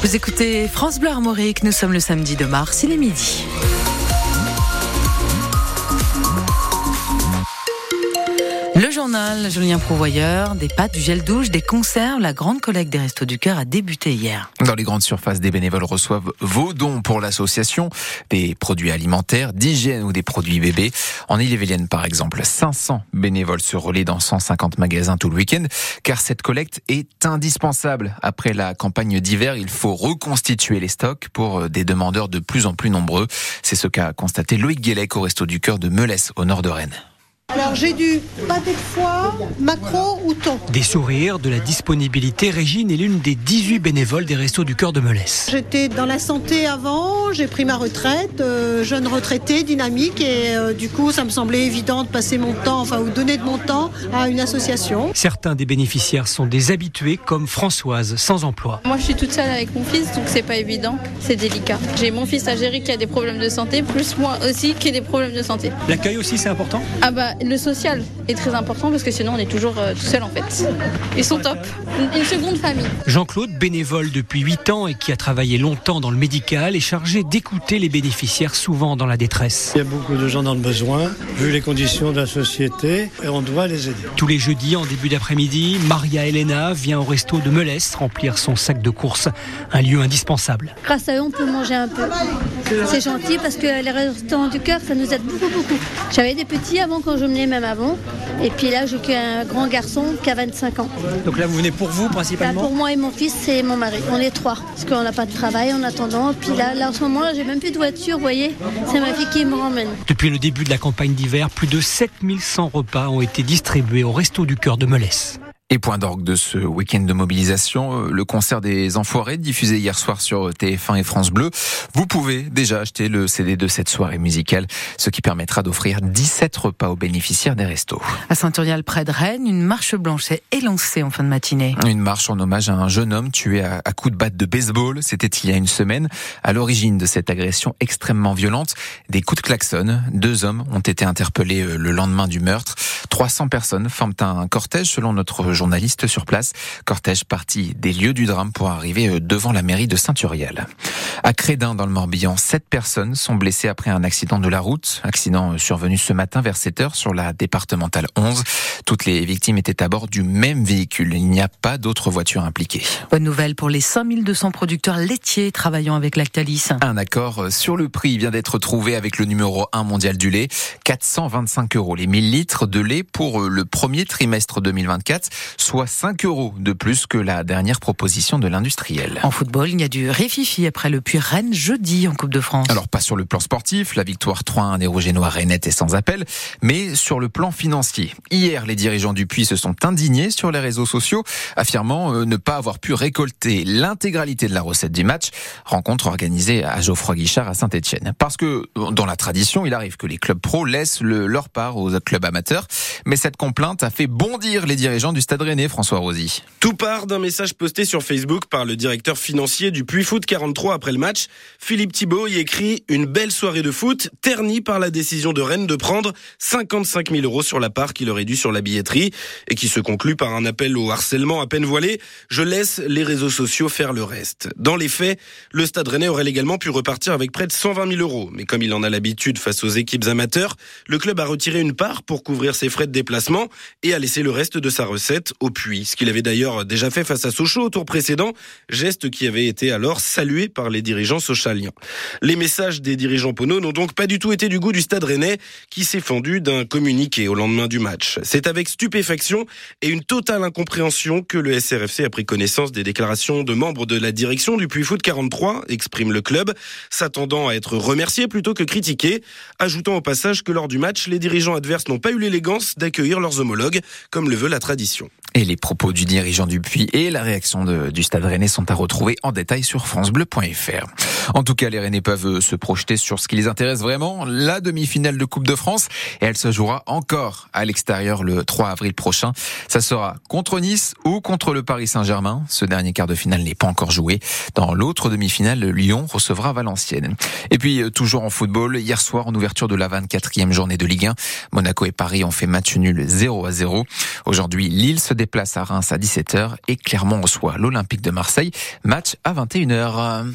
Vous écoutez France Bleu Armorique, nous sommes le samedi de mars, il est midi. Journal, Julien Prouvoyeur, des pâtes, du gel douche, des conserves, la grande collecte des Restos du Cœur a débuté hier. Dans les grandes surfaces, des bénévoles reçoivent vos dons pour l'association, des produits alimentaires, d'hygiène ou des produits bébés. En Ille-et-Vilaine, par exemple, 500 bénévoles se relaient dans 150 magasins tout le week-end, car cette collecte est indispensable. Après la campagne d'hiver, il faut reconstituer les stocks pour des demandeurs de plus en plus nombreux. C'est ce qu'a constaté Loïc Guélec au Resto du Cœur de Melès, au nord de Rennes. Alors j'ai du pâté de foie, macro ou thon. Des sourires, de la disponibilité. Régine est l'une des 18 bénévoles des Restos du Cœur de Melès. J'étais dans la santé avant, j'ai pris ma retraite, euh, jeune retraité, dynamique, et euh, du coup ça me semblait évident de passer mon temps, enfin ou donner de mon temps à une association. Certains des bénéficiaires sont des habitués comme Françoise, sans emploi. Moi je suis toute seule avec mon fils, donc c'est pas évident, c'est délicat. J'ai mon fils à gérer qui a des problèmes de santé, plus moi aussi qui ai des problèmes de santé. L'accueil aussi c'est important? Ah bah le social est très important parce que sinon on est toujours euh, tout seul en fait. Ils sont top. Une, une seconde famille. Jean-Claude, bénévole depuis 8 ans et qui a travaillé longtemps dans le médical, est chargé d'écouter les bénéficiaires souvent dans la détresse. Il y a beaucoup de gens dans le besoin, vu les conditions de la société, et on doit les aider. Tous les jeudis en début d'après-midi, Maria Elena vient au resto de Melès remplir son sac de courses, un lieu indispensable. Grâce à eux, on peut manger un peu. C'est gentil parce que les restaurants du cœur, ça nous aide beaucoup, beaucoup. J'avais des petits avant quand je menais même avant. Et puis là, j'ai qu'un grand garçon qui a 25 ans. Donc là, vous venez pour vous Là, principalement pour moi et mon fils et mon mari. On est trois. Parce qu'on n'a pas de travail en attendant. Puis là, là en ce moment, là, j'ai même plus de voiture, vous voyez. C'est ma fille qui me ramène. Depuis le début de la campagne d'hiver, plus de 7100 repas ont été distribués au Resto du Cœur de Melès. Et point d'orgue de ce week-end de mobilisation, euh, le concert des Enfoirés diffusé hier soir sur TF1 et France Bleu. Vous pouvez déjà acheter le CD de cette soirée musicale, ce qui permettra d'offrir 17 repas aux bénéficiaires des restos. À Saint-Urial, près de Rennes, une marche blanche est élancée en fin de matinée. Une marche en hommage à un jeune homme tué à, coups de batte de baseball. C'était il y a une semaine. À l'origine de cette agression extrêmement violente, des coups de klaxon. Deux hommes ont été interpellés euh, le lendemain du meurtre. 300 personnes forment un cortège selon notre journaliste sur place. Cortège parti des lieux du drame pour arriver euh, devant la mairie de Saint-Urial. À Crédin, dans le Morbihan, sept personnes sont blessées après un accident de la route. Accident euh, survenu ce matin vers 7 heures sur la départementale 11. Toutes les victimes étaient à bord du même véhicule. Il n'y a pas d'autres voitures impliquées. Bonne nouvelle pour les 5200 producteurs laitiers travaillant avec Lactalis. Un accord euh, sur le prix vient d'être trouvé avec le numéro 1 mondial du lait. 425 euros les 1000 litres de lait pour le premier trimestre 2024, soit 5 euros de plus que la dernière proposition de l'industriel. En football, il y a du réfifi après le puits Rennes jeudi en Coupe de France. Alors pas sur le plan sportif, la victoire 3-1 des Rouget-Noirs est nette et sans appel, mais sur le plan financier. Hier, les dirigeants du Puy se sont indignés sur les réseaux sociaux, affirmant euh, ne pas avoir pu récolter l'intégralité de la recette du match. Rencontre organisée à Geoffroy Guichard à Saint-Etienne. Parce que dans la tradition, il arrive que les clubs pro laissent le, leur part aux clubs amateurs, mais cette complainte a fait bondir les dirigeants du Stade Rennais, François Rosy. Tout part d'un message posté sur Facebook par le directeur financier du Puy Foot 43 après le match. Philippe Thibault y écrit une belle soirée de foot ternie par la décision de Rennes de prendre 55 000 euros sur la part qu'il aurait dû sur la billetterie et qui se conclut par un appel au harcèlement à peine voilé. Je laisse les réseaux sociaux faire le reste. Dans les faits, le Stade Rennais aurait également pu repartir avec près de 120 000 euros. Mais comme il en a l'habitude face aux équipes amateurs, le club a retiré une part pour couvrir ses frais de déplacement et a laissé le reste de sa recette au puits. Ce qu'il avait d'ailleurs déjà fait face à Sochaux au tour précédent, geste qui avait été alors salué par les dirigeants sochaliens. Les messages des dirigeants Pono n'ont donc pas du tout été du goût du Stade Rennais qui s'est fendu d'un communiqué au lendemain du match. C'est avec stupéfaction et une totale incompréhension que le SRFC a pris connaissance des déclarations de membres de la direction du Puy Foot 43, exprime le club, s'attendant à être remercié plutôt que critiqué, ajoutant au passage que lors du match, les dirigeants adverses n'ont pas eu l'élégance d'accueillir leurs homologues, comme le veut la tradition. Et les propos du dirigeant du Puy et la réaction de, du Stade Rennais sont à retrouver en détail sur francebleu.fr. En tout cas, les Rennais peuvent se projeter sur ce qui les intéresse vraiment, la demi-finale de Coupe de France, et elle se jouera encore à l'extérieur le 3 avril prochain. Ça sera contre Nice ou contre le Paris Saint-Germain. Ce dernier quart de finale n'est pas encore joué. Dans l'autre demi-finale, Lyon recevra Valenciennes. Et puis, toujours en football, hier soir, en ouverture de la 24e journée de Ligue 1, Monaco et Paris ont fait match nul 0 à 0. Aujourd'hui, Lille se déplace à Reims à 17h et Clermont reçoit l'Olympique de Marseille. Match à 21h.